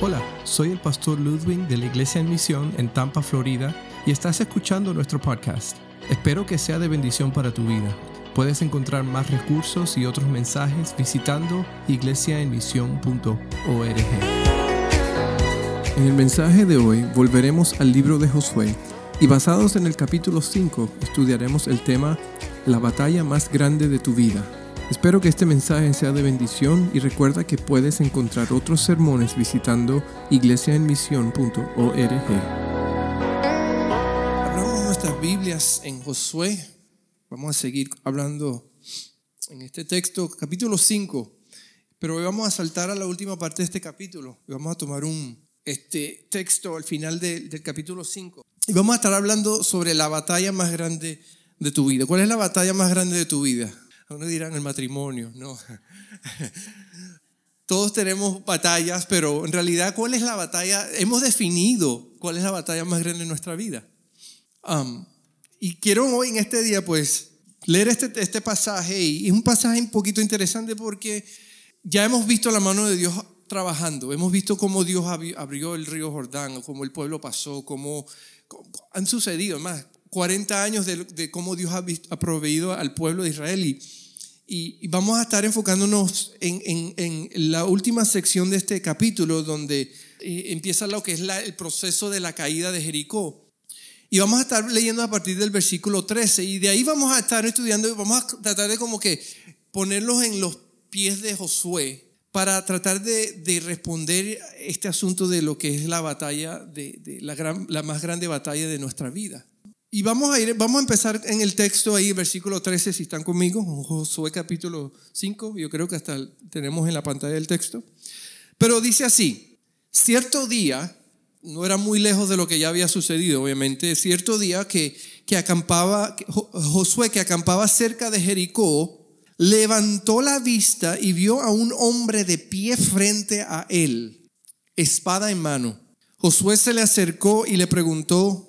Hola, soy el pastor Ludwig de la Iglesia en Misión en Tampa, Florida, y estás escuchando nuestro podcast. Espero que sea de bendición para tu vida. Puedes encontrar más recursos y otros mensajes visitando iglesiaenmisión.org. En el mensaje de hoy volveremos al libro de Josué y basados en el capítulo 5 estudiaremos el tema La batalla más grande de tu vida. Espero que este mensaje sea de bendición y recuerda que puedes encontrar otros sermones visitando iglesiaenmisión.org. Abramos nuestras Biblias en Josué. Vamos a seguir hablando en este texto, capítulo 5. Pero hoy vamos a saltar a la última parte de este capítulo y vamos a tomar un este texto al final del capítulo 5. Y vamos a estar hablando sobre la batalla más grande de tu vida. ¿Cuál es la batalla más grande de tu vida? Algunos dirán el matrimonio, no. Todos tenemos batallas, pero en realidad, ¿cuál es la batalla? Hemos definido cuál es la batalla más grande en nuestra vida. Y quiero hoy en este día, pues, leer este, este pasaje. Y es un pasaje un poquito interesante porque ya hemos visto la mano de Dios trabajando. Hemos visto cómo Dios abrió el río Jordán, cómo el pueblo pasó, cómo, han sucedido más 40 años de, cómo Dios ha, proveído al pueblo de Israel. Y, y, vamos a estar enfocándonos en, en, la última sección de este capítulo, donde eh, empieza lo que es el proceso de la caída de Jericó. Y vamos a estar leyendo a partir del versículo 13. Y de ahí vamos a estar estudiando vamos a tratar de como que ponerlos en los pies de Josué para tratar de, de responder este asunto de lo que es la batalla, de, de la, gran, la más grande batalla de nuestra vida. Y vamos a ir, vamos a empezar en el texto ahí, versículo 13, si están conmigo, Josué capítulo 5, yo creo que hasta tenemos en la pantalla el texto. Pero dice así, cierto día, no era muy lejos de lo que ya había sucedido, obviamente, cierto día que, que acampaba, Josué que acampaba cerca de Jericó, levantó la vista y vio a un hombre de pie frente a él, espada en mano. Josué se le acercó y le preguntó,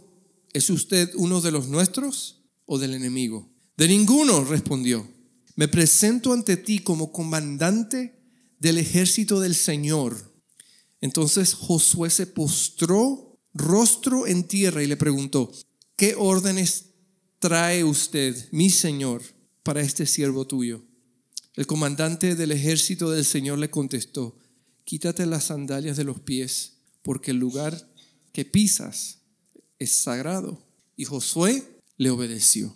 ¿Es usted uno de los nuestros o del enemigo? De ninguno, respondió. Me presento ante ti como comandante del ejército del Señor. Entonces Josué se postró rostro en tierra y le preguntó, ¿qué órdenes trae usted, mi Señor, para este siervo tuyo? El comandante del ejército del Señor le contestó, quítate las sandalias de los pies, porque el lugar que pisas es sagrado. Y Josué le obedeció.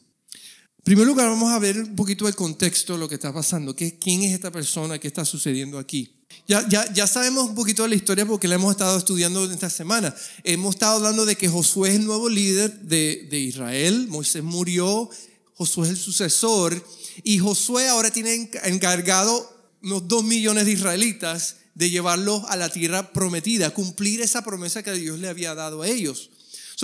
En primer lugar, vamos a ver un poquito el contexto de lo que está pasando. ¿Quién es esta persona? ¿Qué está sucediendo aquí? Ya, ya, ya sabemos un poquito de la historia porque la hemos estado estudiando esta semana. Hemos estado hablando de que Josué es el nuevo líder de, de Israel. Moisés murió. Josué es el sucesor. Y Josué ahora tiene encargado unos dos millones de israelitas de llevarlos a la tierra prometida, cumplir esa promesa que Dios le había dado a ellos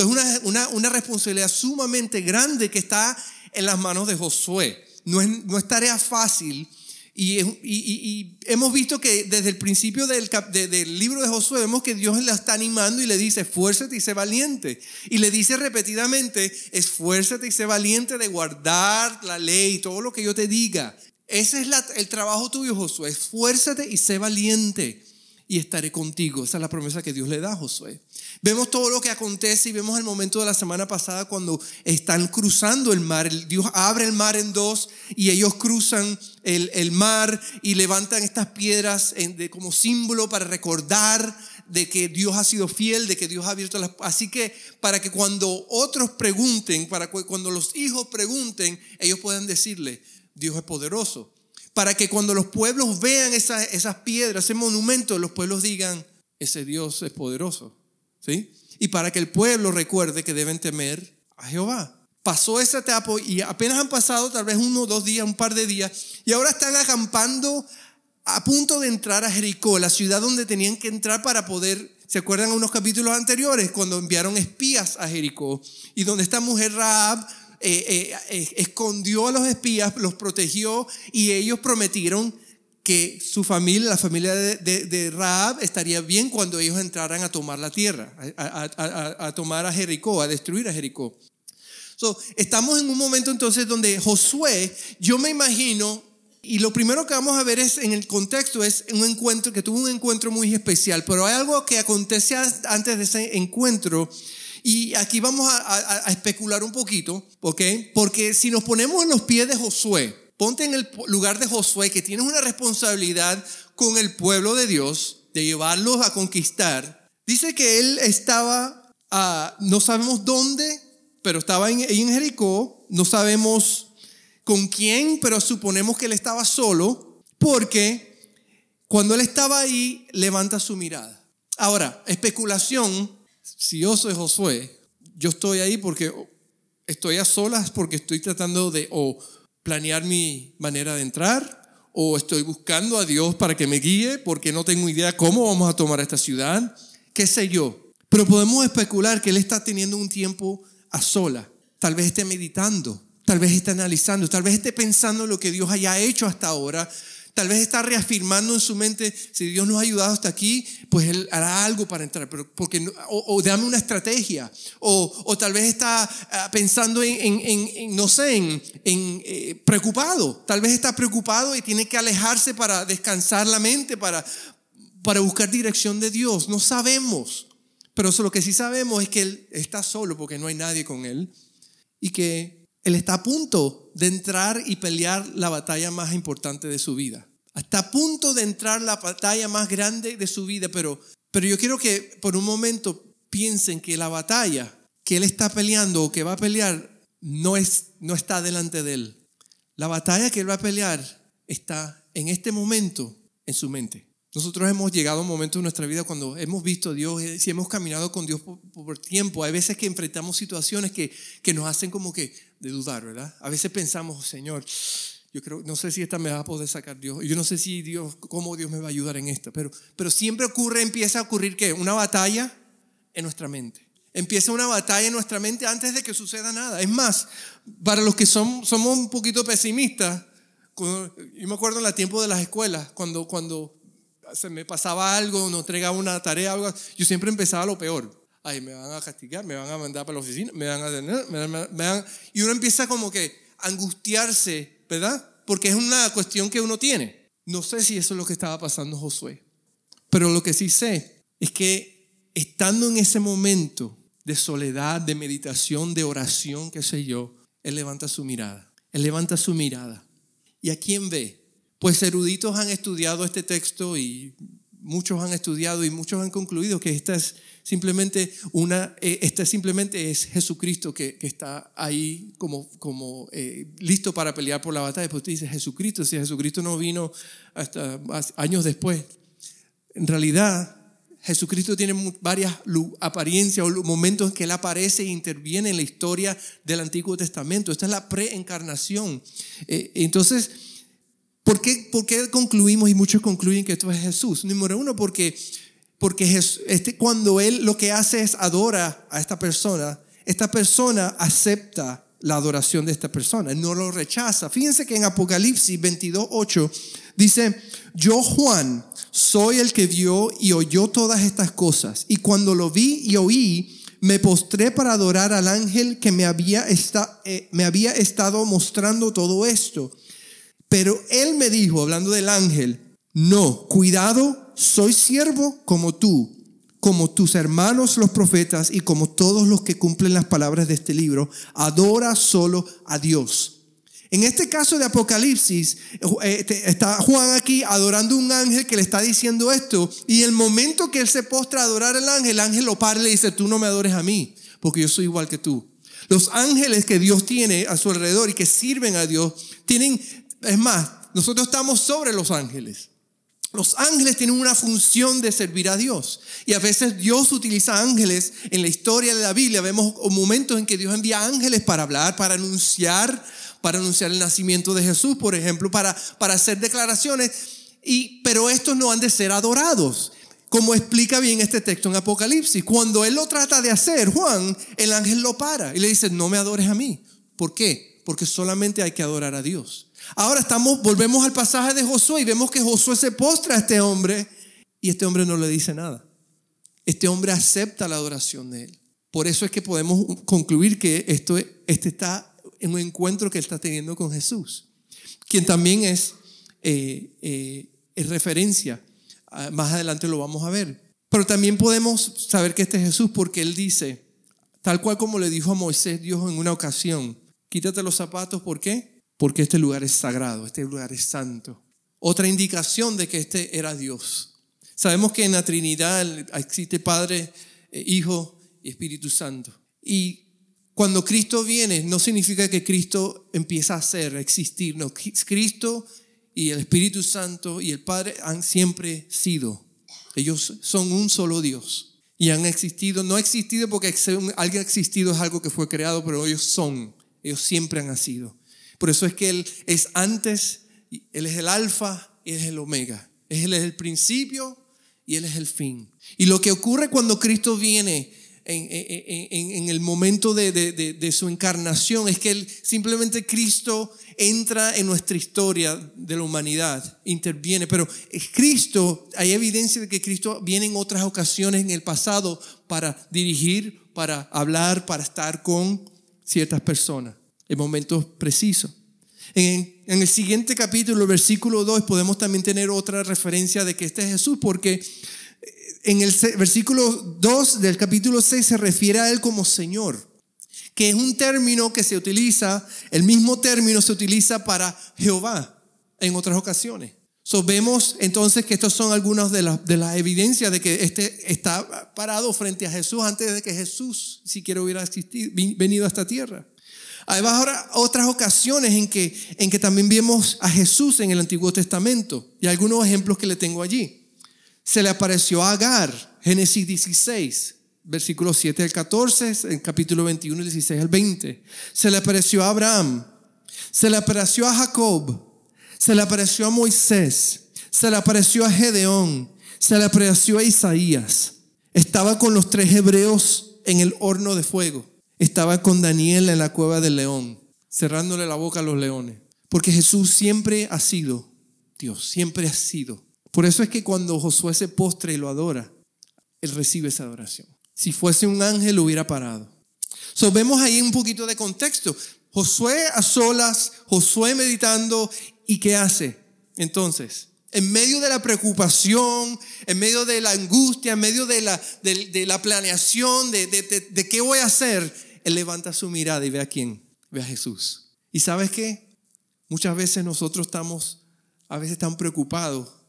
es una, una, una, responsabilidad sumamente grande que está en las manos de Josué. No es, no es tarea fácil. Y, hemos visto que desde el principio del, del, libro de Josué vemos que Dios le está animando y le dice, esfuérzate y sé valiente. Y le dice repetidamente, esfuérzate y sé valiente de guardar la ley, todo lo que yo te diga. Ese es el trabajo tuyo, Josué. Esfuérzate y sé valiente y estaré contigo. Esa es la promesa que Dios le da a Josué. Vemos todo lo que acontece y vemos el momento de la semana pasada cuando están cruzando el mar. Dios abre el mar en dos y ellos cruzan el, el mar y levantan estas piedras como símbolo para recordar de que Dios ha sido fiel, de que Dios ha abierto las... Así que para que cuando otros pregunten, para cuando los hijos pregunten, ellos puedan decirle, Dios es poderoso para que cuando los pueblos vean esas, esas piedras, ese monumento, los pueblos digan, ese Dios es poderoso. ¿Sí? Y para que el pueblo recuerde que deben temer a Jehová. Pasó esa etapa y apenas han pasado tal vez uno, dos días, un par de días, y ahora están acampando a punto de entrar a Jericó, la ciudad donde tenían que entrar para poder, ¿se acuerdan unos capítulos anteriores cuando enviaron espías a Jericó? Y donde esta mujer Raab eh, eh, escondió a los espías, los protegió y ellos prometieron que su familia, la familia de, de, Raab, estaría bien cuando ellos entraran a tomar la tierra, a, tomar a Jericó, a destruir a Jericó. So, estamos en un momento entonces donde Josué, yo me imagino Y lo primero que vamos a ver es en el contexto es un encuentro que tuvo un encuentro muy especial, pero hay algo que acontece antes de ese encuentro y aquí vamos a, especular un poquito, ¿ok? Porque si nos ponemos en los pies de Josué, ponte en el lugar de Josué que tienes una responsabilidad con el pueblo de Dios, de llevarlos a conquistar. Dice que él estaba, no sabemos dónde, pero estaba en, en Jericó, no sabemos con quién, pero suponemos que él estaba solo, porque cuando él estaba ahí, levanta su mirada. Ahora, especulación, si yo soy Josué, yo estoy ahí porque estoy a solas, porque estoy tratando de planear mi manera de entrar, o estoy buscando a Dios para que me guíe, porque no tengo idea cómo vamos a tomar esta ciudad, qué sé yo. Pero podemos especular que él está teniendo un tiempo a sola, tal vez esté meditando, Tal vez esté analizando, tal vez esté pensando en lo que Dios haya hecho hasta ahora. Tal vez está reafirmando en su mente, si Dios nos ha ayudado hasta aquí, pues Él hará algo para entrar, pero porque, o, dame una estrategia, o, tal vez está ah, pensando en, no sé, en, eh, preocupado, tal vez está preocupado y tiene que alejarse para descansar la mente, para, para buscar dirección de Dios. No sabemos, pero lo que sí sabemos es que Él está solo porque no hay nadie con Él y que él está a punto de entrar y pelear la batalla más importante de su vida. Está a punto de entrar la batalla más grande de su vida, pero, pero yo quiero que por un momento piensen que la batalla que él está peleando o que va a pelear no, es, no está delante de él. La batalla que él va a pelear está en este momento en su mente. Nosotros hemos llegado a un momento en nuestra vida cuando hemos visto a Dios, eh, si hemos caminado con Dios por, tiempo, hay veces que enfrentamos situaciones que, que, nos hacen como que de dudar, ¿verdad? A veces pensamos, Señor, yo creo, no sé si esta me va a poder sacar Dios, yo no sé si Dios, cómo Dios me va a ayudar en esta, pero, pero siempre ocurre, empieza a ocurrir que una batalla en nuestra mente. Empieza una batalla en nuestra mente antes de que suceda nada. Es más, para los que son, somos un poquito pesimistas, yo me acuerdo en el tiempo de las escuelas, cuando, cuando se me pasaba algo, no entregaba una tarea, algo, yo siempre empezaba lo peor. Ay, me van a castigar, me van a mandar para la oficina, me van a tener, me van, y uno empieza como que angustiarse, ¿verdad? Porque es una cuestión que uno tiene. No sé si eso es lo que estaba pasando Josué, pero lo que sí sé es que estando en ese momento de soledad, de meditación, de oración, qué sé yo, él levanta su mirada. Él levanta su mirada. ¿Y a quién ve? Pues eruditos han estudiado este texto y muchos han estudiado y muchos han concluido que esta es simplemente una, eh, esta simplemente es Jesucristo que, está ahí como, como eh, listo para pelear por la batalla. Pues usted dice Jesucristo, si Jesucristo no vino hasta años después. En realidad, Jesucristo tiene varias apariencias o momentos en que Él aparece e interviene en la historia del Antiguo Testamento. Esta es la preencarnación. Eh, entonces, ¿Por qué, ¿Por qué, concluimos y muchos concluyen que esto es Jesús? Número uno, porque, porque este, cuando Él lo que hace es adora a esta persona, esta persona acepta la adoración de esta persona, no lo rechaza. Fíjense que en Apocalipsis 22, 8 dice, yo Juan soy el que vio y oyó todas estas cosas, y cuando lo vi y oí, me postré para adorar al ángel que me había, eh, me había estado mostrando todo esto. Pero él me dijo, hablando del ángel, no, cuidado, soy siervo como tú, como tus hermanos los profetas y como todos los que cumplen las palabras de este libro, adora solo a Dios. En este caso de Apocalipsis, eh, está Juan aquí adorando un ángel que le está diciendo esto, y el momento que él se postra a adorar al ángel, el ángel lo para y le dice, tú no me adores a mí, porque yo soy igual que tú. Los ángeles que Dios tiene a su alrededor y que sirven a Dios, tienen es más, nosotros estamos sobre los ángeles. Los ángeles tienen una función de servir a Dios. Y a veces Dios utiliza ángeles. En la historia de la Biblia vemos momentos en que Dios envía ángeles para hablar, para anunciar, para anunciar el nacimiento de Jesús, por ejemplo, para, para hacer declaraciones. Y, pero estos no han de ser adorados. Como explica bien este texto en Apocalipsis. Cuando él lo trata de hacer, Juan, el ángel lo para y le dice, no me adores a mí. ¿Por qué? Porque solamente hay que adorar a Dios. Ahora estamos, volvemos al pasaje de Josué y vemos que Josué se postra a este hombre y este hombre no le dice nada. Este hombre acepta la adoración de él. Por eso es que podemos concluir que esto, este está en un encuentro que él está teniendo con Jesús, quien también es eh, eh, es referencia. Ah, más adelante lo vamos a ver. Pero también podemos saber que este es Jesús porque Él dice, tal cual como le dijo a Moisés Dios en una ocasión, quítate los zapatos, ¿por qué? Porque este lugar es sagrado, este lugar es santo. Otra indicación de que este era Dios. Sabemos que en la Trinidad existe Padre, eh, Hijo y Espíritu Santo. Y cuando Cristo viene, no significa que Cristo empieza a ser, a existir. No, Cristo y el Espíritu Santo y el Padre han siempre sido. Ellos son un solo Dios. Y han existido, no ha existido porque alguien ha existido es algo que fue creado, pero ellos son, ellos siempre han sido. Por eso es que Él es antes, Él es el alfa y es el omega. Él es el principio y Él es el fin. Y lo que ocurre cuando Cristo viene en, el momento de, su encarnación es que él, simplemente Cristo entra en nuestra historia de la humanidad, interviene, pero Cristo, hay evidencia de que Cristo viene en otras ocasiones en el pasado para dirigir, para hablar, para estar con ciertas personas en momentos precisos. En, el siguiente capítulo, versículo 2, podemos también tener otra referencia de que este es Jesús, porque en el versículo 2 del capítulo 6 se refiere a Él como Señor, que es un término que se utiliza, el mismo término se utiliza para Jehová en otras ocasiones. So, vemos entonces que estas son algunas de las, de las evidencias de que este está parado frente a Jesús antes de que Jesús siquiera hubiera existido, venido a esta tierra. Hay otras ocasiones en que, en que también vemos a Jesús en el Antiguo Testamento y algunos ejemplos que le tengo allí se le apareció a Agar, Génesis 16, versículos 7 al 14, en capítulo 21, 16 al 20. Se le apareció a Abraham, se le apareció a Jacob, se le apareció a Moisés, se le apareció a Gedeón, se le apareció a Isaías. Estaba con los tres hebreos en el horno de fuego. Estaba con Daniel en la cueva del león, cerrándole la boca a los leones. Porque Jesús siempre ha sido Dios, siempre ha sido por eso es que cuando Josué se postre y lo adora, él recibe esa adoración. Si fuese un ángel, lo hubiera parado. So, vemos ahí un poquito de contexto. Josué a solas, Josué meditando, ¿y qué hace? Entonces, en medio de la preocupación, en medio de la angustia, en medio de la, de, la planeación, de, de, qué voy a hacer, él levanta su mirada y ve a quién, ve a Jesús. ¿Y sabes qué? Muchas veces nosotros estamos, a veces tan preocupados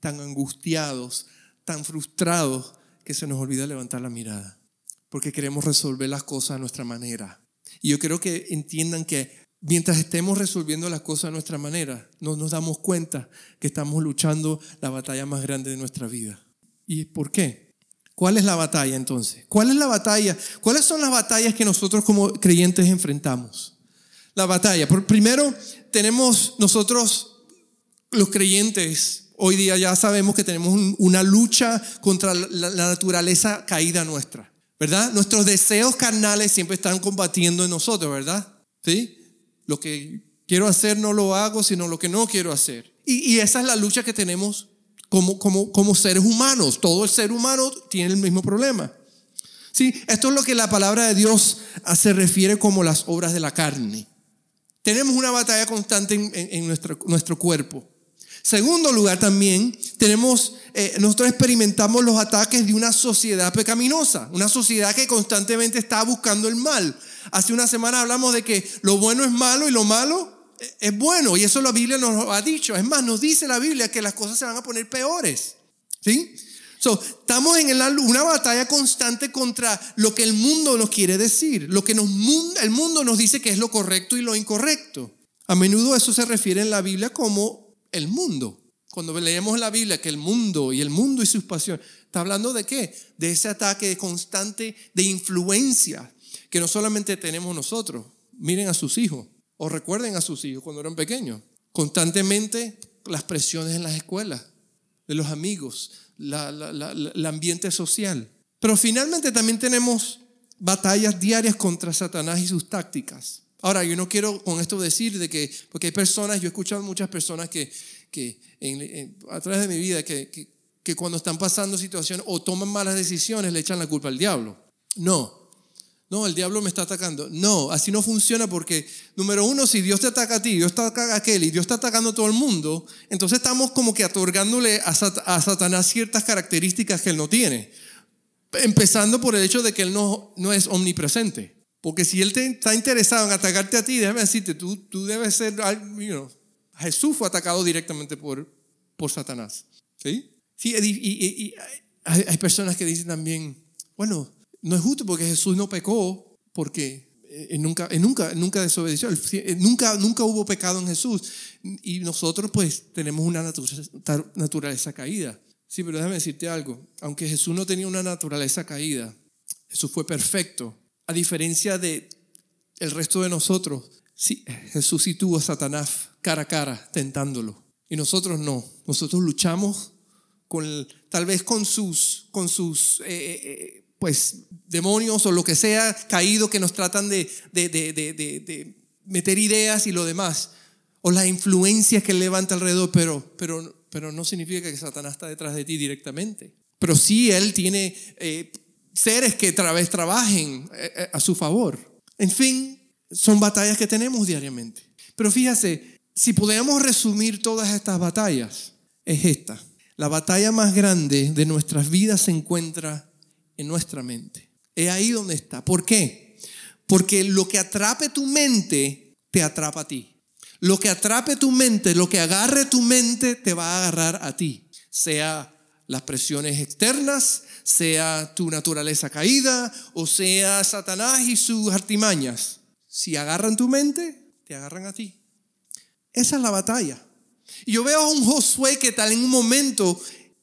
tan angustiados, tan frustrados, que se nos olvida levantar la mirada, porque queremos resolver las cosas a nuestra manera. Y yo creo que entiendan que mientras estemos resolviendo las cosas a nuestra manera, no nos damos cuenta que estamos luchando la batalla más grande de nuestra vida. ¿Y por qué? ¿Cuál es la batalla entonces? ¿Cuál es la batalla? ¿Cuáles son las batallas que nosotros como creyentes enfrentamos? La batalla. Primero, tenemos nosotros los creyentes hoy día ya sabemos que tenemos una lucha contra la, naturaleza caída nuestra, ¿verdad? Nuestros deseos carnales siempre están combatiendo en nosotros, ¿verdad? ¿Sí? Lo que quiero hacer no lo hago, sino lo que no quiero hacer. Y, esa es la lucha que tenemos como, como, como seres humanos. Todo el ser humano tiene el mismo problema. ¿Sí? Esto es lo que la palabra de Dios se refiere como las obras de la carne. Tenemos una batalla constante en, nuestro, nuestro cuerpo. Segundo lugar también, tenemos, eh, nosotros experimentamos los ataques de una sociedad pecaminosa, una sociedad que constantemente está buscando el mal. Hace una semana hablamos de que lo bueno es malo y lo malo es bueno, y eso la Biblia nos ha dicho. Es más, nos dice la Biblia que las cosas se van a poner peores. ¿Sí? So, estamos en una batalla constante contra lo que el mundo nos quiere decir, lo que nos, el mundo nos dice que es lo correcto y lo incorrecto. A menudo eso se refiere en la Biblia como el mundo. Cuando leemos la Biblia que el mundo y el mundo y sus pasiones, está hablando de qué? De ese ataque constante de influencia que no solamente tenemos nosotros. Miren a sus hijos o recuerden a sus hijos cuando eran pequeños. Constantemente las presiones en las escuelas, de los amigos, el ambiente social. Pero finalmente también tenemos batallas diarias contra Satanás y sus tácticas. Ahora, yo no quiero con esto decir de que, porque hay personas, yo he escuchado muchas personas que, que a través de mi vida, que, que, cuando están pasando situaciones o toman malas decisiones le echan la culpa al diablo. No, No, el diablo me está atacando. No, así no funciona porque, número uno, si Dios te ataca a ti, Dios te ataca a aquel y Dios está atacando a todo el mundo, entonces estamos como que otorgándole a, Satanás ciertas características que él no tiene. Empezando por el hecho de que él no, no es omnipresente. Porque si él te, está interesado en atacarte a ti, déjame decirte, tú, tú debes ser, you Jesús fue atacado directamente por, por Satanás. ¿Sí? Sí, y, hay, hay personas que dicen también, bueno, no es justo porque Jesús no pecó porque él nunca, nunca, nunca desobedeció, nunca, nunca hubo pecado en Jesús y nosotros pues tenemos una naturaleza caída. Sí, pero déjame decirte algo, aunque Jesús no tenía una naturaleza caída, Jesús fue perfecto, a diferencia de el resto de nosotros. Sí, Jesús sí tuvo a Satanás cara a cara tentándolo y nosotros no. Nosotros luchamos con tal vez con sus con sus eh, eh, eh, pues demonios o lo que sea caído que nos tratan de, de, meter ideas y lo demás, o las influencias que levanta alrededor, pero, pero, pero no significa que Satanás está detrás de ti directamente. Pero sí él tiene eh, seres que otra vez trabajen eh, eh, a su favor. En fin, son batallas que tenemos diariamente. Pero fíjase, si podemos resumir todas estas batallas, es esta. La batalla más grande de nuestras vidas se encuentra en nuestra mente. Es ahí donde está. ¿Por qué? Porque lo que atrape tu mente, te atrapa a ti. Lo que atrape tu mente, lo que agarre tu mente, te va a agarrar a ti. Sea las presiones externas, sea tu naturaleza caída, o sea Satanás y sus artimañas. Si agarran tu mente, te agarran a ti. Esa es la batalla. Yo veo a un Josué que tal en un momento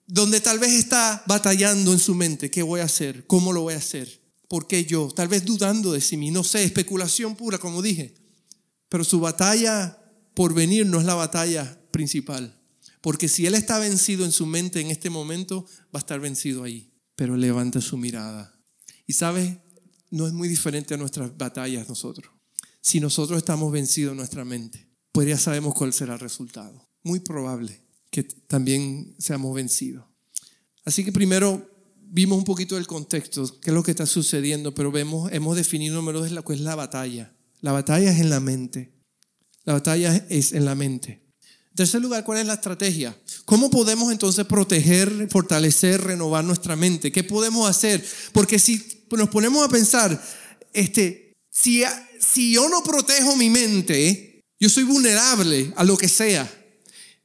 donde tal vez está batallando en su mente, ¿qué voy a hacer? ¿Cómo lo voy a hacer? ¿Por qué yo? Tal vez dudando de sí mismo, no sé, especulación pura, como dije. Pero su batalla por venir no es la batalla principal. Porque si él está vencido en su mente en este momento, va a estar vencido ahí. Pero levanta su mirada. Y sabes, no es muy diferente a nuestras batallas nosotros. Si nosotros estamos vencidos en nuestra mente, pues ya sabemos cuál será el resultado. Muy probable que también seamos vencidos. Así que primero vimos un poquito del contexto, qué es lo que está sucediendo, pero vemos, hemos definido número dos, la es la batalla. La batalla es en la mente. La batalla es en la mente. En tercer lugar, ¿cuál es la estrategia? ¿Cómo podemos entonces proteger, fortalecer, renovar nuestra mente? ¿Qué podemos hacer? Porque si nos ponemos a pensar, este, si, si yo no protejo mi mente, yo soy vulnerable a lo que sea.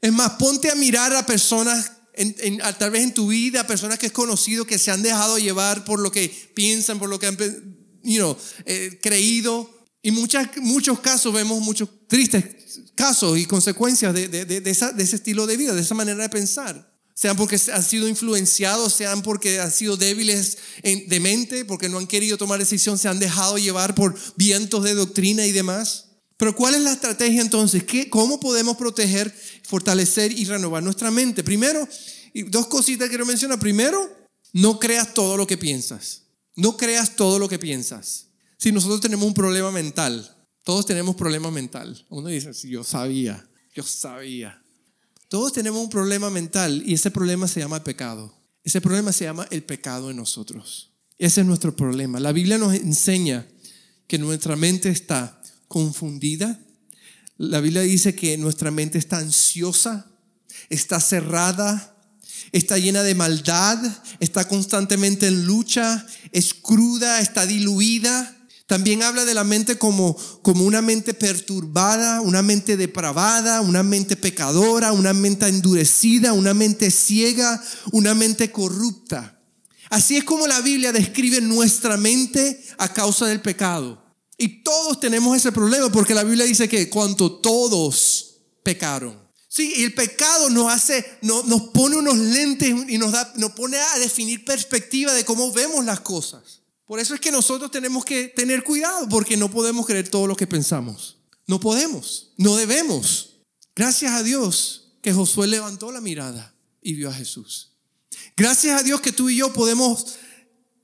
Es más, ponte a mirar a personas, en, tal vez en tu vida, personas que has conocido que se han dejado llevar por lo que piensan, por lo que han you eh, creído. Y muchas, muchos casos vemos muchos tristes casos y consecuencias de, de, de, ese estilo de vida, de esa manera de pensar. Sean porque han sido influenciados, sean porque han sido débiles de mente, porque no han querido tomar decisión, se han dejado llevar por vientos de doctrina y demás. Pero ¿cuál es la estrategia entonces? ¿Qué, ¿Cómo podemos proteger, fortalecer y renovar nuestra mente? Primero, dos cositas quiero mencionar. Primero, no creas todo lo que piensas. No creas todo lo que piensas. Si nosotros tenemos un problema mental, todos tenemos problema mental. Uno dice, si yo sabía, yo sabía. Todos tenemos un problema mental y ese problema se llama pecado. Ese problema se llama el pecado en nosotros. Ese es nuestro problema. La Biblia nos enseña que nuestra mente está confundida. La Biblia dice que nuestra mente está ansiosa, está cerrada, está llena de maldad, está constantemente en lucha, es cruda, está diluida. También habla de la mente como, como una mente perturbada, una mente depravada, una mente pecadora, una mente endurecida, una mente ciega, una mente corrupta. Así es como la Biblia describe nuestra mente a causa del pecado. Y todos tenemos ese problema porque la Biblia dice que cuanto todos pecaron. Sí, y el pecado nos hace, nos, nos pone unos lentes y nos, da, nos pone a definir perspectiva de cómo vemos las cosas. Por eso es que nosotros tenemos que tener cuidado porque no podemos creer todo lo que pensamos. No podemos, no debemos. Gracias a Dios que Josué levantó la mirada y vio a Jesús. Gracias a Dios que tú y yo podemos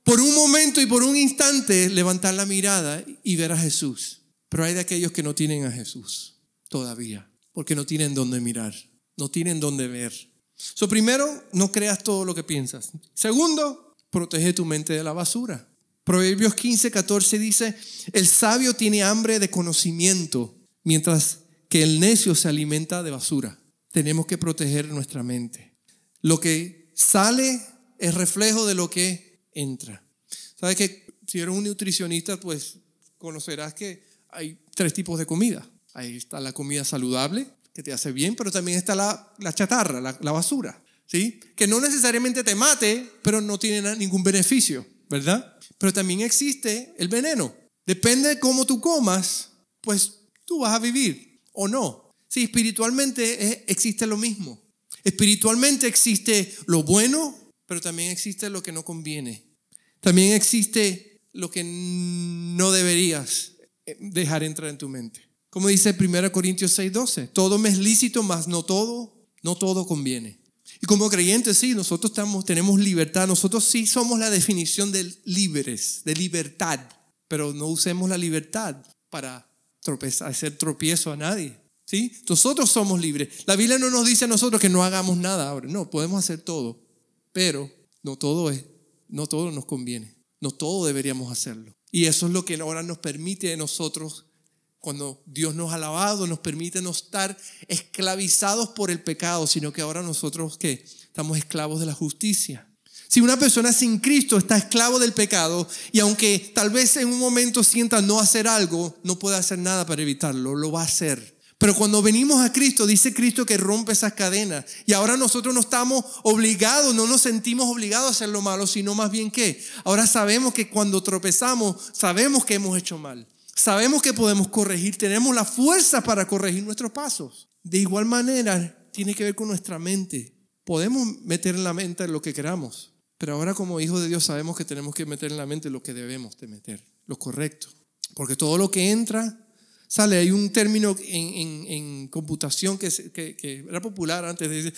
por un momento y por un instante levantar la mirada y ver a Jesús. Pero hay de aquellos que no tienen a Jesús todavía, porque no tienen dónde mirar, no tienen dónde ver. So, primero, no creas todo lo que piensas. Segundo, protege tu mente de la basura. Proverbios 15, 14 dice, el sabio tiene hambre de conocimiento, mientras que el necio se alimenta de basura. Tenemos que proteger nuestra mente. Lo que sale es reflejo de lo que entra. ¿Sabes que si eres un nutricionista, pues conocerás que hay tres tipos de comida. Ahí está la comida saludable, que te hace bien, pero también está la, chatarra, la, basura, ¿sí? Que no necesariamente te mate, pero no tiene ningún beneficio, ¿verdad? Pero también existe el veneno. Depende de cómo tú comas, pues tú vas a vivir o no. Sí, espiritualmente existe lo mismo. Espiritualmente existe lo bueno, pero también existe lo que no conviene. También existe lo que no deberías eh, dejar entrar en tu mente. Como dice 1 Corintios 6:12, todo me es lícito, mas no todo, no todo conviene. Y como creyentes, sí, nosotros estamos, tenemos libertad, nosotros sí somos la definición de libres, de libertad, pero no usemos la libertad para tropezar, hacer tropiezo a nadie. ¿sí? Nosotros somos libres. La Biblia no nos dice a nosotros que no hagamos nada ahora, no, podemos hacer todo, pero no todo es, no todo nos conviene, no todo deberíamos hacerlo. Y eso es lo que ahora nos permite a nosotros cuando Dios nos ha lavado, nos permite no estar esclavizados por el pecado, sino que ahora nosotros que estamos esclavos de la justicia. Si una persona sin Cristo está esclavo del pecado y aunque tal vez en un momento sienta no hacer algo, no puede hacer nada para evitarlo, lo va a hacer. Pero cuando venimos a Cristo, dice Cristo que rompe esas cadenas. Y ahora nosotros no estamos obligados, no nos sentimos obligados a hacer lo malo, sino más bien que ahora sabemos que cuando tropezamos, sabemos que hemos hecho mal. Sabemos que podemos corregir, tenemos la fuerza para corregir nuestros pasos. De igual manera, tiene que ver con nuestra mente. Podemos meter en la mente lo que queramos, pero ahora como hijos de Dios sabemos que tenemos que meter en la mente lo que debemos de meter, lo correcto. Porque todo lo que entra, sale. Hay un término en, computación que, era popular antes, de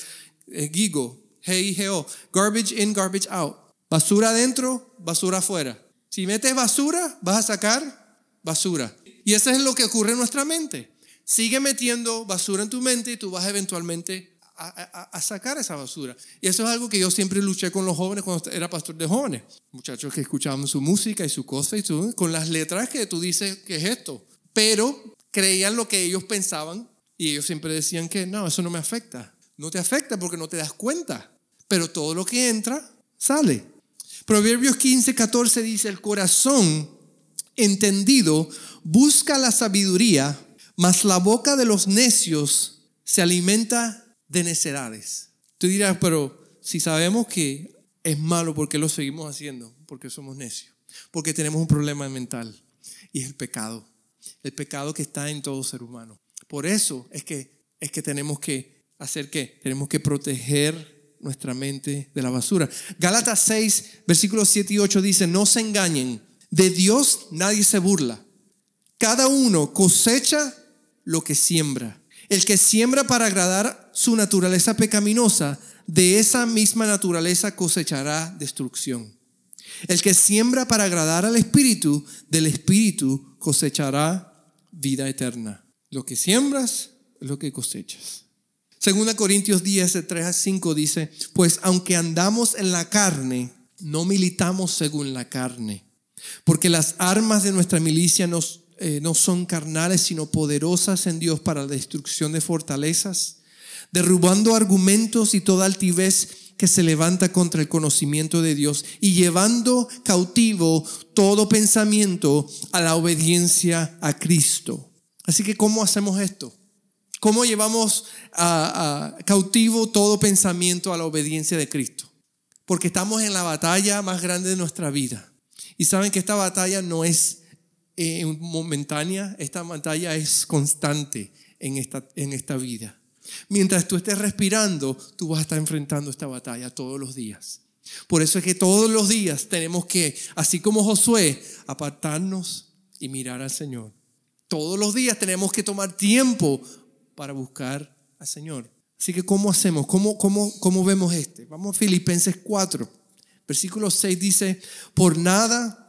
eh, GIGO, G-I-G-O, garbage in, garbage out. Basura adentro, basura afuera. Si metes basura, vas a sacar basura. Y eso es lo que ocurre en nuestra mente. Sigue metiendo basura en tu mente y tú vas eventualmente a, sacar esa basura. Y eso es algo que yo siempre luché con los jóvenes cuando era pastor de jóvenes. Muchachos que escuchaban su música y su cosa y su, con las letras que tú dices, ¿qué es esto? Pero creían lo que ellos pensaban y ellos siempre decían que no, eso no me afecta. No te afecta porque no te das cuenta. Pero todo lo que entra, sale. Proverbios 15, 14 dice, el corazón entendido busca la sabiduría, mas la boca de los necios se alimenta de necedades. Tú dirás, pero si sabemos que es malo, ¿por qué lo seguimos haciendo? Porque somos necios. Porque tenemos un problema mental y es el pecado. El pecado que está en todo ser humano. Por eso es que, es que tenemos que hacer qué? Tenemos que proteger nuestra mente de la basura. Gálatas 6, versículos 7 y 8 dice, no se engañen de Dios nadie se burla. Cada uno cosecha lo que siembra. El que siembra para agradar su naturaleza pecaminosa, de esa misma naturaleza cosechará destrucción. El que siembra para agradar al Espíritu, del Espíritu cosechará vida eterna. Lo que siembras lo que cosechas. Segunda Corintios 10, de 3 a 5 dice, pues aunque andamos en la carne, no militamos según la carne porque las armas de nuestra milicia eh, no son carnales, sino poderosas en Dios para la destrucción de fortalezas, derrubando argumentos y toda altivez que se levanta contra el conocimiento de Dios y llevando cautivo todo pensamiento a la obediencia a Cristo. Así que, ¿cómo hacemos esto? ¿Cómo llevamos a cautivo todo pensamiento a la obediencia de Cristo? Porque estamos en la batalla más grande de nuestra vida. Y saben que esta batalla no es eh, momentánea, esta batalla es constante en esta, en esta vida. Mientras tú estés respirando, tú vas a estar enfrentando esta batalla todos los días. Por eso es que todos los días tenemos que, así como Josué, apartarnos y mirar al Señor. Todos los días tenemos que tomar tiempo para buscar al Señor. Así que, ¿cómo hacemos? ¿Cómo, cómo, cómo vemos este? Vamos a Filipenses 4. Versículo 6 dice, por nada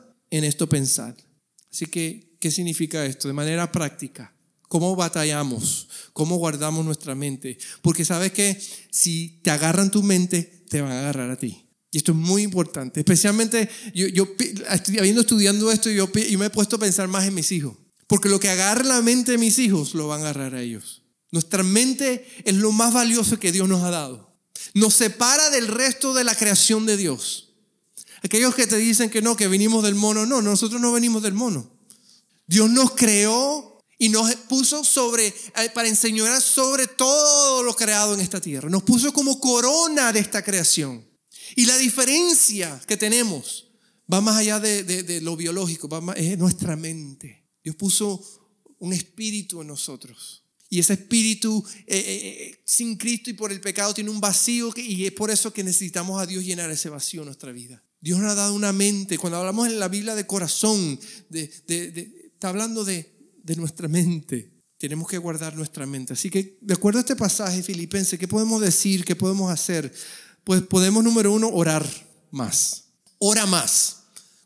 en esto pensad. Así que, ¿qué significa esto? De manera práctica, ¿cómo batallamos? ¿Cómo guardamos nuestra mente? Porque sabes que si te agarran tu mente, te van a agarrar a ti. Y esto es muy importante, especialmente yo, yo habiendo estudiando esto, yo, yo me he puesto a pensar más en mis hijos. Porque lo que agarra la mente de mis hijos, lo van a agarrar a ellos. Nuestra mente es lo más valioso que Dios nos ha dado. Nos separa del resto de la creación de Dios. Aquellos que te dicen que no, que venimos del mono, no, nosotros no venimos del mono. Dios nos creó y nos puso sobre, eh, para enseñar sobre todo lo creado en esta tierra. Nos puso como corona de esta creación. Y la diferencia que tenemos va más allá de, lo biológico, va es nuestra mente. Dios puso un espíritu en nosotros. Y ese espíritu eh, eh, eh, sin Cristo y por el pecado tiene un vacío y es por eso que necesitamos a Dios llenar ese vacío en nuestra vida. Dios nos ha dado una mente. Cuando hablamos en la Biblia de corazón, está hablando de, nuestra mente. Tenemos que guardar nuestra mente. Así que, de acuerdo a este pasaje filipense, ¿qué podemos decir? ¿Qué podemos hacer? Pues podemos, número uno, orar más. Ora más.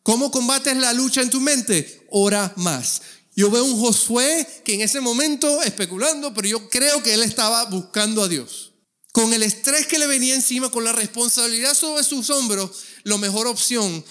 ¿Cómo combates la lucha en tu mente? Ora más. Yo veo un Josué que en ese momento, especulando, pero yo creo que él estaba buscando a Dios. Con el estrés que le venía encima, con la responsabilidad sobre sus hombros, la mejor opción,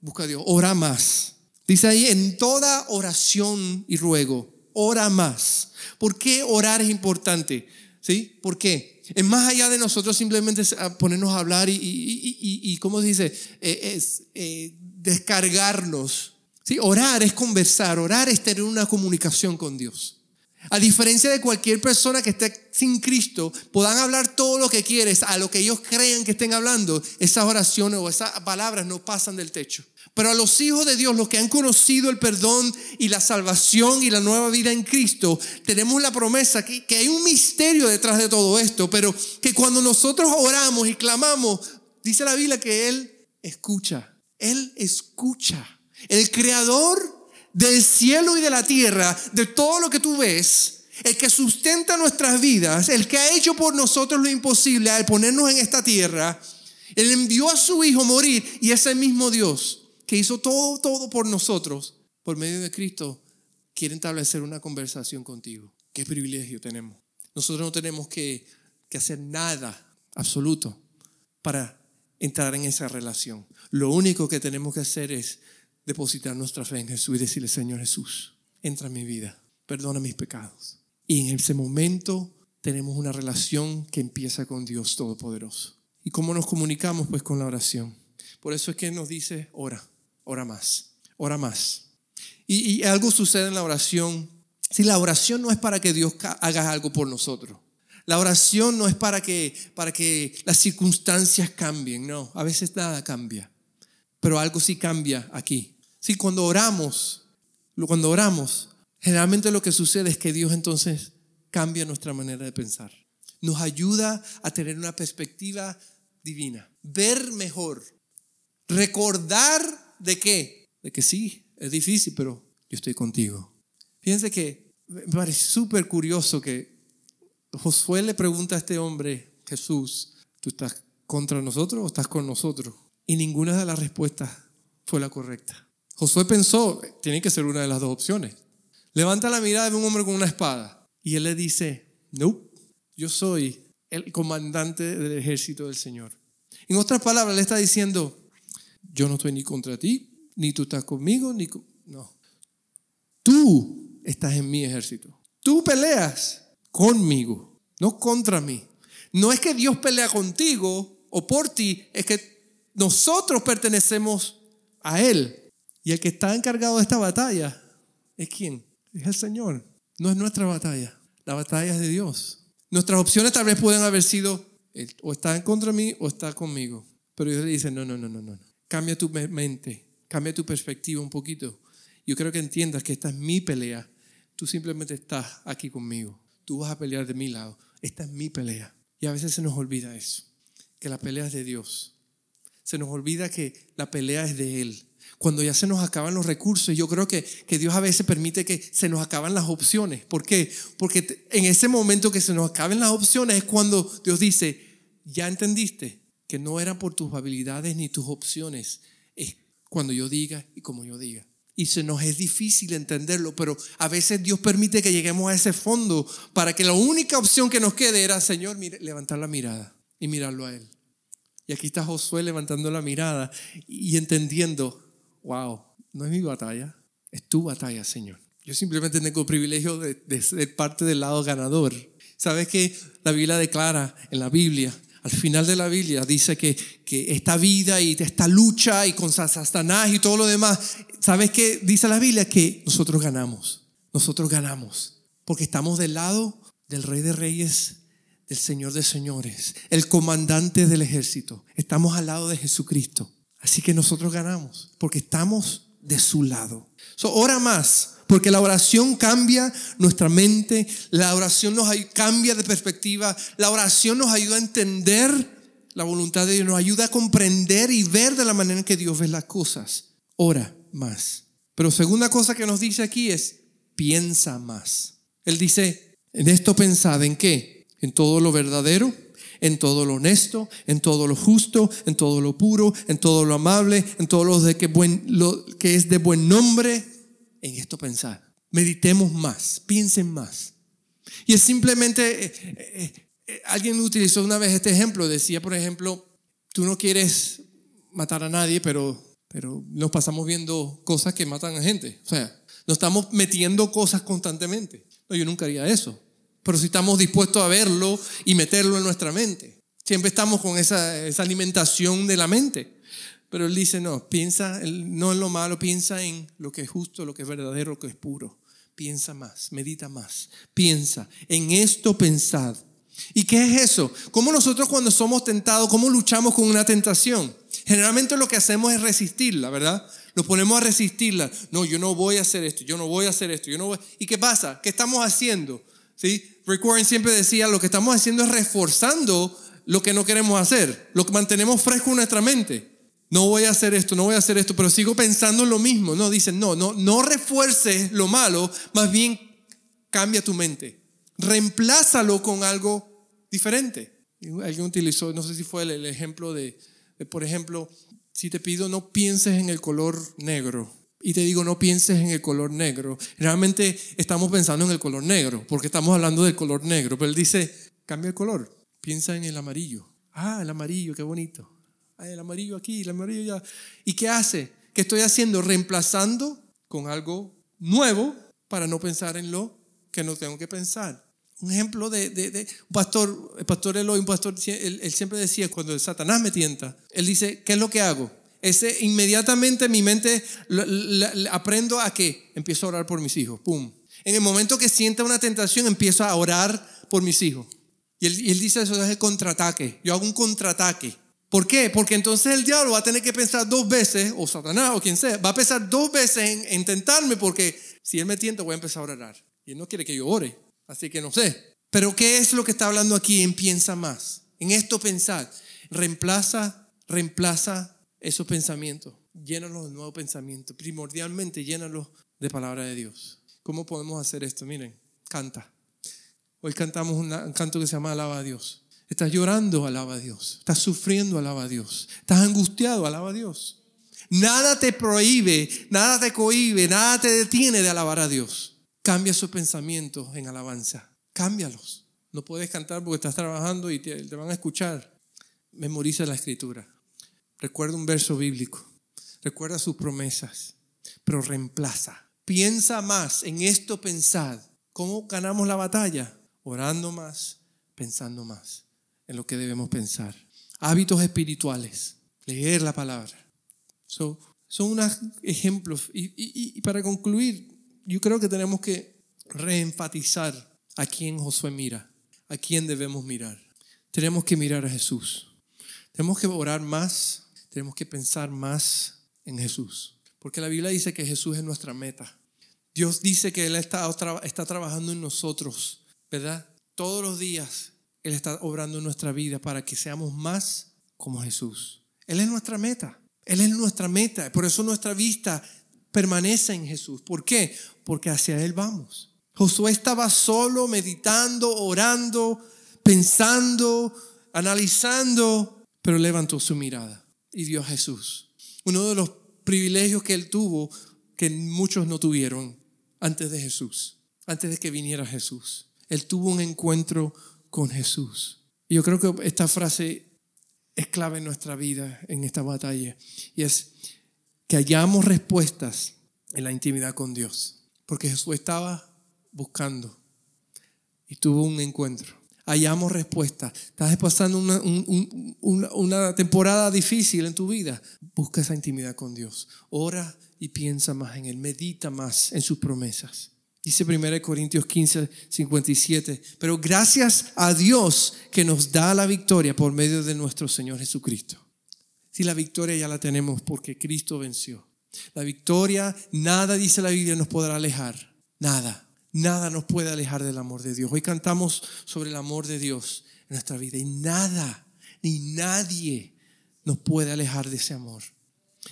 busca a Dios. Ora más. Dice ahí, en toda oración y ruego, ora más. ¿Por qué orar es importante? ¿Sí? ¿Por qué? es más allá de nosotros simplemente ponernos a hablar y, ¿cómo se dice? Eh, es eh, descargarnos. ¿sí? Orar es conversar, orar es tener una comunicación con Dios. A diferencia de cualquier persona que esté sin Cristo, puedan hablar todo lo que quieres, a lo que ellos creen que estén hablando, esas oraciones o esas palabras no pasan del techo. Pero a los hijos de Dios, los que han conocido el perdón y la salvación y la nueva vida en Cristo, tenemos la promesa que, que hay un misterio detrás de todo esto, pero que cuando nosotros oramos y clamamos, dice la Biblia que Él escucha. Él escucha. El creador del cielo y de la tierra, de todo lo que tú ves, el que sustenta nuestras vidas, el que ha hecho por nosotros lo imposible al ponernos en esta tierra, Él envió a su Hijo morir y ese mismo Dios que hizo todo, todo por nosotros, por medio de Cristo, quiere establecer una conversación contigo. Qué privilegio tenemos. Nosotros no tenemos que, que hacer nada absoluto para entrar en esa relación. Lo único que tenemos que hacer es depositar nuestra fe en Jesús y decirle, Señor Jesús, entra en mi vida, perdona mis pecados. Y en ese momento tenemos una relación que empieza con Dios Todopoderoso. ¿Y cómo nos comunicamos? Pues con la oración. Por eso es que nos dice, ora ora más, ora más. Y, algo sucede en la oración. Si la oración no es para que Dios haga algo por nosotros. La oración no es para que, para que las circunstancias cambien, no, a veces nada cambia, pero algo sí cambia aquí. Sí, cuando oramos, cuando oramos, generalmente lo que sucede es que Dios entonces cambia nuestra manera de pensar. Nos ayuda a tener una perspectiva divina, ver mejor, recordar de qué? De que sí, es difícil, pero yo estoy contigo. Fíjense que me parece súper curioso que Josué le pregunta a este hombre, Jesús, ¿tú estás contra nosotros o estás con nosotros? Y ninguna de las respuestas fue la correcta. Josué pensó, tiene que ser una de las dos opciones. Levanta la mirada de un hombre con una espada y él le dice, no, yo soy el comandante del ejército del Señor. En otras palabras, le está diciendo, yo no estoy ni contra ti, ni tú estás conmigo, ni no. Tú estás en mi ejército. Tú peleas conmigo, no contra mí. No es que Dios pelea contigo o por ti, es que nosotros pertenecemos a Él. Y el que está encargado de esta batalla es quién? Es el Señor. No es nuestra batalla. La batalla es de Dios. Nuestras opciones tal vez pueden haber sido o está en contra de mí o está conmigo. Pero Dios le dice, no, no, no, no, no. Cambia tu mente, cambia tu perspectiva un poquito. Yo creo que entiendas que esta es mi pelea. Tú simplemente estás aquí conmigo. Tú vas a pelear de mi lado. Esta es mi pelea. Y a veces se nos olvida eso, que la pelea es de Dios. Se nos olvida que la pelea es de Él. Cuando ya se nos acaban los recursos, yo creo que, que Dios a veces permite que se nos acaban las opciones. ¿Por qué? Porque en ese momento que se nos acaben las opciones es cuando Dios dice, ya entendiste que no eran por tus habilidades ni tus opciones, es cuando yo diga y como yo diga. Y se nos es difícil entenderlo, pero a veces Dios permite que lleguemos a ese fondo para que la única opción que nos quede era, Señor, levantar la mirada y mirarlo a Él. Y aquí está Josué levantando la mirada y entendiendo, wow, no es mi batalla, es tu batalla, Señor. Yo simplemente tengo el privilegio de, ser parte del lado ganador. ¿Sabes que la Biblia declara en la Biblia al final de la Biblia dice que, que esta vida y esta lucha y con Satanás y todo lo demás, ¿sabes qué dice la Biblia? Que nosotros ganamos, nosotros ganamos, porque estamos del lado del Rey de Reyes, del Señor de Señores, el comandante del ejército. Estamos al lado de Jesucristo. Así que nosotros ganamos, porque estamos de su lado. So, ora más, porque la oración cambia nuestra mente, la oración nos cambia de perspectiva, la oración nos ayuda a entender la voluntad de Dios, nos ayuda a comprender y ver de la manera en que Dios ve las cosas. Ora más. Pero segunda cosa que nos dice aquí es, piensa más. Él dice, en esto pensad en qué? En todo lo verdadero, en todo lo honesto, en todo lo justo, en todo lo puro, en todo lo amable, en todo lo, de que, buen, lo que es de buen nombre, en esto pensar. Meditemos más, piensen más. Y es simplemente, eh, eh, eh, alguien utilizó una vez este ejemplo, decía, por ejemplo, tú no quieres matar a nadie, pero, pero nos pasamos viendo cosas que matan a gente. O sea, nos estamos metiendo cosas constantemente. No, yo nunca haría eso. Pero si estamos dispuestos a verlo y meterlo en nuestra mente. Siempre estamos con esa, esa alimentación de la mente. Pero él dice, no, piensa no en lo malo, piensa en lo que es justo, lo que es verdadero, lo que es puro. Piensa más, medita más, piensa, en esto pensad. ¿Y qué es eso? ¿Cómo nosotros cuando somos tentados, cómo luchamos con una tentación? Generalmente lo que hacemos es resistirla, ¿verdad? Nos ponemos a resistirla. No, yo no voy a hacer esto, yo no voy a hacer esto, yo no voy. ¿Y qué pasa? ¿Qué estamos haciendo? ¿Sí? Rick siempre decía, lo que estamos haciendo es reforzando lo que no queremos hacer, lo que mantenemos fresco en nuestra mente no voy a hacer esto, no voy a hacer esto, pero sigo pensando en lo mismo. No, dicen, no, no, no refuerces lo malo, más bien cambia tu mente. Reemplázalo con algo diferente. Alguien utilizó, no sé si fue el, ejemplo de, por ejemplo, si te pido no pienses en el color negro y te digo no pienses en el color negro, realmente estamos pensando en el color negro porque estamos hablando del color negro, pero él dice, cambia el color, piensa en el amarillo. Ah, el amarillo, qué bonito el amarillo aquí, el amarillo allá. ¿Y qué hace? ¿Qué estoy haciendo? Reemplazando con algo nuevo para no pensar en lo que no tengo que pensar. Un ejemplo de, un pastor, el pastor Eloy, un él, siempre decía, cuando el Satanás me tienta, él dice, ¿qué es lo que hago? Ese, inmediatamente mi mente aprendo a que empiezo a orar por mis hijos. Pum. En el momento que sienta una tentación, empiezo a orar por mis hijos. Y él, y él dice eso es el contraataque. Yo hago un contraataque. ¿Por qué? Porque entonces el diablo va a tener que pensar dos veces, o Satanás o quien sea, va a pensar dos veces en, intentarme porque si él me tienta voy a empezar a orar. Y él no quiere que yo ore, así que no sé. Pero ¿qué es lo que está hablando aquí en piensa más? En esto pensar. Reemplaza, reemplaza esos pensamientos. Llénalos de nuevo pensamiento. Primordialmente llénalos de palabra de Dios. ¿Cómo podemos hacer esto? Miren, canta. Hoy cantamos un canto que se llama Alaba a Dios. Estás llorando, alaba a Dios. Estás sufriendo, alaba a Dios. Estás angustiado, alaba a Dios. Nada te prohíbe, nada te cohíbe, nada te detiene de alabar a Dios. Cambia sus pensamientos en alabanza. Cámbialos. No puedes cantar porque estás trabajando y te, van a escuchar. Memoriza la escritura. Recuerda un verso bíblico. Recuerda sus promesas. Pero reemplaza. Piensa más en esto, pensad. ¿Cómo ganamos la batalla? Orando más, pensando más en lo que debemos pensar. Hábitos espirituales, leer la palabra. son unos ejemplos. Y, para concluir, yo creo que tenemos que reenfatizar a quién Josué mira, a quién debemos mirar. Tenemos que mirar a Jesús. Tenemos que orar más, tenemos que pensar más en Jesús. Porque la Biblia dice que Jesús es nuestra meta. Dios dice que Él está, está trabajando en nosotros, ¿verdad? Todos los días él está obrando en nuestra vida para que seamos más como Jesús. Él es nuestra meta. Él es nuestra meta. Por eso nuestra vista permanece en Jesús. ¿Por qué? Porque hacia Él vamos. Josué estaba solo, meditando, orando, pensando, analizando, pero levantó su mirada y vio a Jesús. Uno de los privilegios que él tuvo que muchos no tuvieron antes de Jesús, antes de que viniera Jesús. Él tuvo un encuentro con Jesús. Y yo creo que esta frase es clave en nuestra vida, en esta batalla, y es que hallamos respuestas en la intimidad con Dios, porque Jesús estaba buscando y tuvo un encuentro. Hallamos respuestas. Estás pasando una, una temporada difícil en tu vida. Busca esa intimidad con Dios. Ora y piensa más en Él. Medita más en sus promesas. Dice 1 Corintios 15, 57. Pero gracias a Dios que nos da la victoria por medio de nuestro Señor Jesucristo. Si la victoria ya la tenemos porque Cristo venció. La victoria, nada dice la Biblia, nos podrá alejar. Nada. Nada nos puede alejar del amor de Dios. Hoy cantamos sobre el amor de Dios en nuestra vida y nada, ni nadie nos puede alejar de ese amor.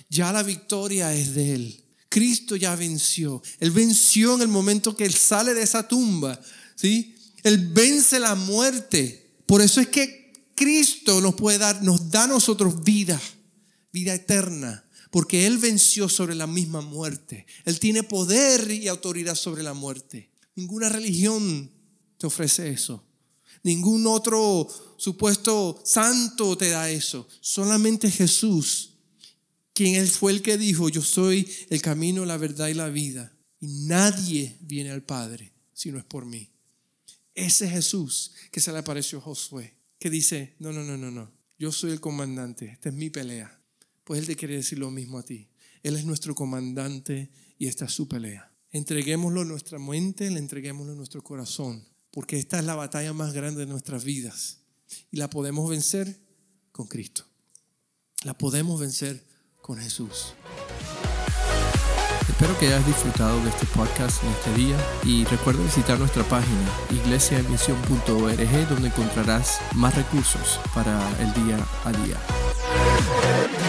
Ya la victoria es de Él. Cristo ya venció. Él venció en el momento que Él sale de esa tumba. ¿sí? Él vence la muerte. Por eso es que Cristo nos puede dar, nos da a nosotros vida, vida eterna. Porque Él venció sobre la misma muerte. Él tiene poder y autoridad sobre la muerte. Ninguna religión te ofrece eso. Ningún otro supuesto santo te da eso. Solamente Jesús quien él fue el que dijo, yo soy el camino, la verdad y la vida. Y nadie viene al Padre si no es por mí. Ese Jesús que se le apareció a Josué, que dice, no, no, no, no, no, yo soy el comandante, esta es mi pelea. Pues Él te quiere decir lo mismo a ti. Él es nuestro comandante y esta es su pelea. Entreguémoslo a nuestra mente, le entreguémoslo a nuestro corazón, porque esta es la batalla más grande de nuestras vidas. Y la podemos vencer con Cristo. La podemos vencer con Jesús. Espero que hayas disfrutado de este podcast en este día y recuerda visitar nuestra página iglesiaemisión.org donde encontrarás más recursos para el día a día.